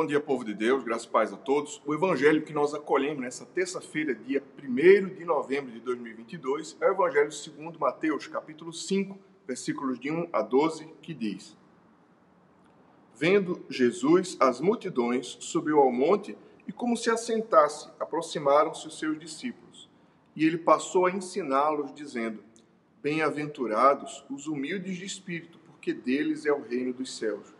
Bom dia, povo de Deus, graças e paz a todos. O evangelho que nós acolhemos nessa terça-feira, dia 1 de novembro de 2022, é o evangelho segundo Mateus, capítulo 5, versículos de 1 a 12, que diz: Vendo Jesus as multidões, subiu ao monte e, como se assentasse, aproximaram-se os seus discípulos. E ele passou a ensiná-los, dizendo: Bem-aventurados os humildes de espírito, porque deles é o reino dos céus.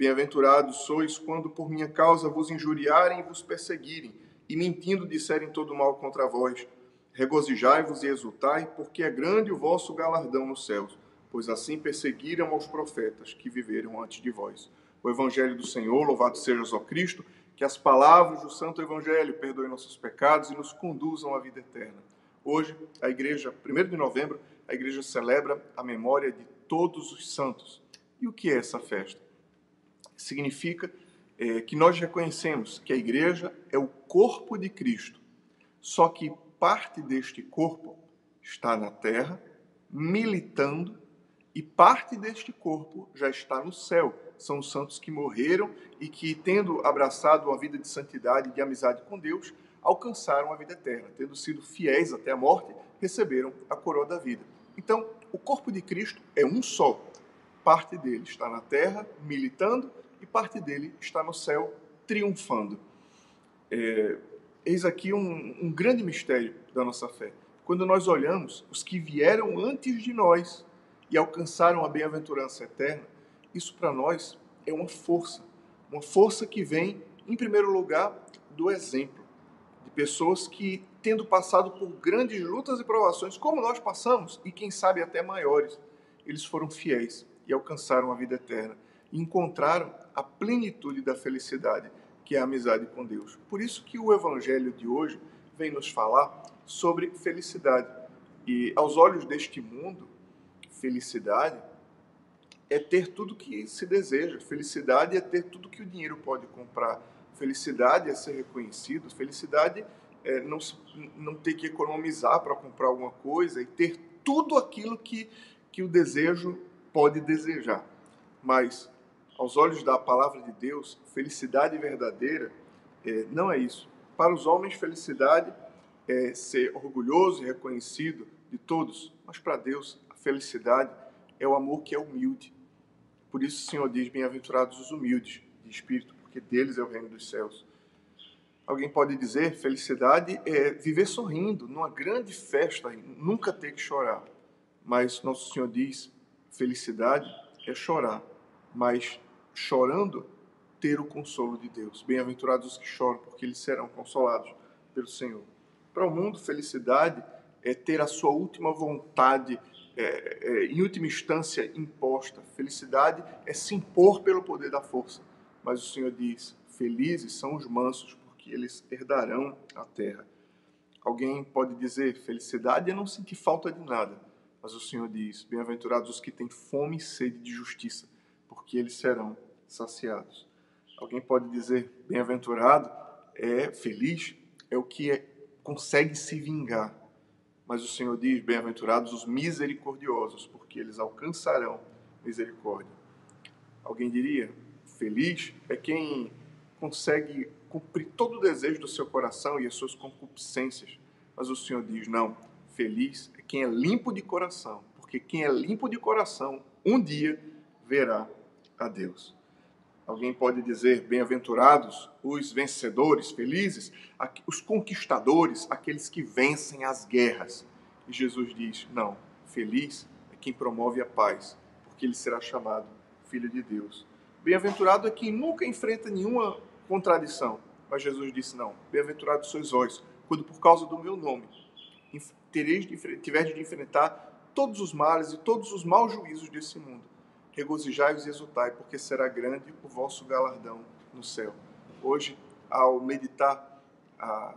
Bem-aventurados sois quando por minha causa vos injuriarem e vos perseguirem, e mentindo disserem todo mal contra vós. Regozijai-vos e exultai, porque é grande o vosso galardão nos céus, pois assim perseguiram aos profetas que viveram antes de vós. O Evangelho do Senhor, louvado seja o Cristo, que as palavras do Santo Evangelho perdoem nossos pecados e nos conduzam à vida eterna. Hoje, a igreja, 1 de novembro, a igreja celebra a memória de todos os santos. E o que é essa festa? Significa é, que nós reconhecemos que a igreja é o corpo de Cristo, só que parte deste corpo está na terra, militando, e parte deste corpo já está no céu. São os santos que morreram e que, tendo abraçado uma vida de santidade e de amizade com Deus, alcançaram a vida eterna. Tendo sido fiéis até a morte, receberam a coroa da vida. Então, o corpo de Cristo é um só. Parte dele está na terra, militando, e parte dele está no céu triunfando. É, eis aqui um, um grande mistério da nossa fé. Quando nós olhamos os que vieram antes de nós e alcançaram a bem-aventurança eterna, isso para nós é uma força, uma força que vem, em primeiro lugar, do exemplo de pessoas que, tendo passado por grandes lutas e provações, como nós passamos, e quem sabe até maiores, eles foram fiéis e alcançaram a vida eterna encontraram a plenitude da felicidade, que é a amizade com Deus. Por isso que o evangelho de hoje vem nos falar sobre felicidade. E aos olhos deste mundo, felicidade é ter tudo que se deseja. Felicidade é ter tudo que o dinheiro pode comprar. Felicidade é ser reconhecido. Felicidade é não, não ter que economizar para comprar alguma coisa e ter tudo aquilo que, que o desejo pode desejar. Mas aos olhos da palavra de Deus, felicidade verdadeira é, não é isso. Para os homens, felicidade é ser orgulhoso e reconhecido de todos, mas para Deus, a felicidade é o amor que é humilde. Por isso o Senhor diz: Bem-aventurados os humildes de espírito, porque deles é o reino dos céus. Alguém pode dizer: felicidade é viver sorrindo, numa grande festa, nunca ter que chorar. Mas Nosso Senhor diz: felicidade é chorar, mas chorando, ter o consolo de Deus. Bem-aventurados os que choram, porque eles serão consolados pelo Senhor. Para o mundo, felicidade é ter a sua última vontade, é, é, em última instância, imposta. Felicidade é se impor pelo poder da força. Mas o Senhor diz: Felizes são os mansos, porque eles herdarão a terra. Alguém pode dizer: felicidade é não sentir falta de nada. Mas o Senhor diz: Bem-aventurados os que têm fome e sede de justiça, porque eles serão saciados. Alguém pode dizer, bem-aventurado, é feliz, é o que é, consegue se vingar. Mas o Senhor diz, bem-aventurados os misericordiosos, porque eles alcançarão misericórdia. Alguém diria, feliz é quem consegue cumprir todo o desejo do seu coração e as suas concupiscências. Mas o Senhor diz, não, feliz é quem é limpo de coração, porque quem é limpo de coração, um dia verá a Deus. Alguém pode dizer: bem-aventurados os vencedores, felizes, os conquistadores, aqueles que vencem as guerras. E Jesus diz: não, feliz é quem promove a paz, porque ele será chamado filho de Deus. Bem-aventurado é quem nunca enfrenta nenhuma contradição. Mas Jesus disse: não, bem-aventurados sois vós, quando por causa do meu nome tereis de, tiveres de enfrentar todos os males e todos os maus juízos desse mundo regozijai-vos e exultai, porque será grande o vosso galardão no céu. Hoje, ao meditar a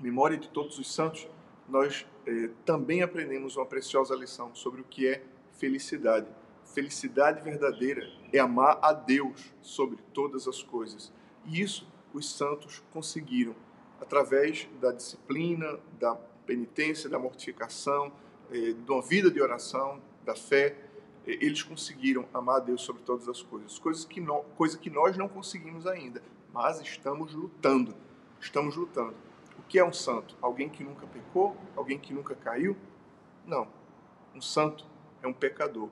memória de todos os santos, nós eh, também aprendemos uma preciosa lição sobre o que é felicidade. Felicidade verdadeira é amar a Deus sobre todas as coisas. E isso os santos conseguiram através da disciplina, da penitência, da mortificação, eh, de uma vida de oração, da fé. Eh, eles conseguiram amar a Deus sobre todas as coisas, coisas que, no, coisa que nós não conseguimos ainda, mas estamos lutando. Estamos lutando. O que é um santo? Alguém que nunca pecou? Alguém que nunca caiu? Não. Um santo é um pecador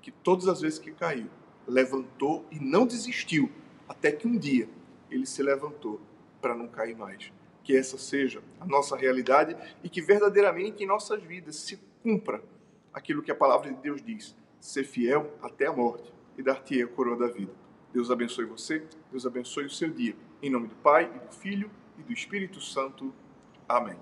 que todas as vezes que caiu, levantou e não desistiu, até que um dia ele se levantou para não cair mais. Que essa seja a nossa realidade e que verdadeiramente em nossas vidas se cumpra aquilo que a palavra de Deus diz: ser fiel até a morte e dar-te a coroa da vida. Deus abençoe você, Deus abençoe o seu dia. Em nome do Pai, e do Filho e do Espírito Santo. Amém.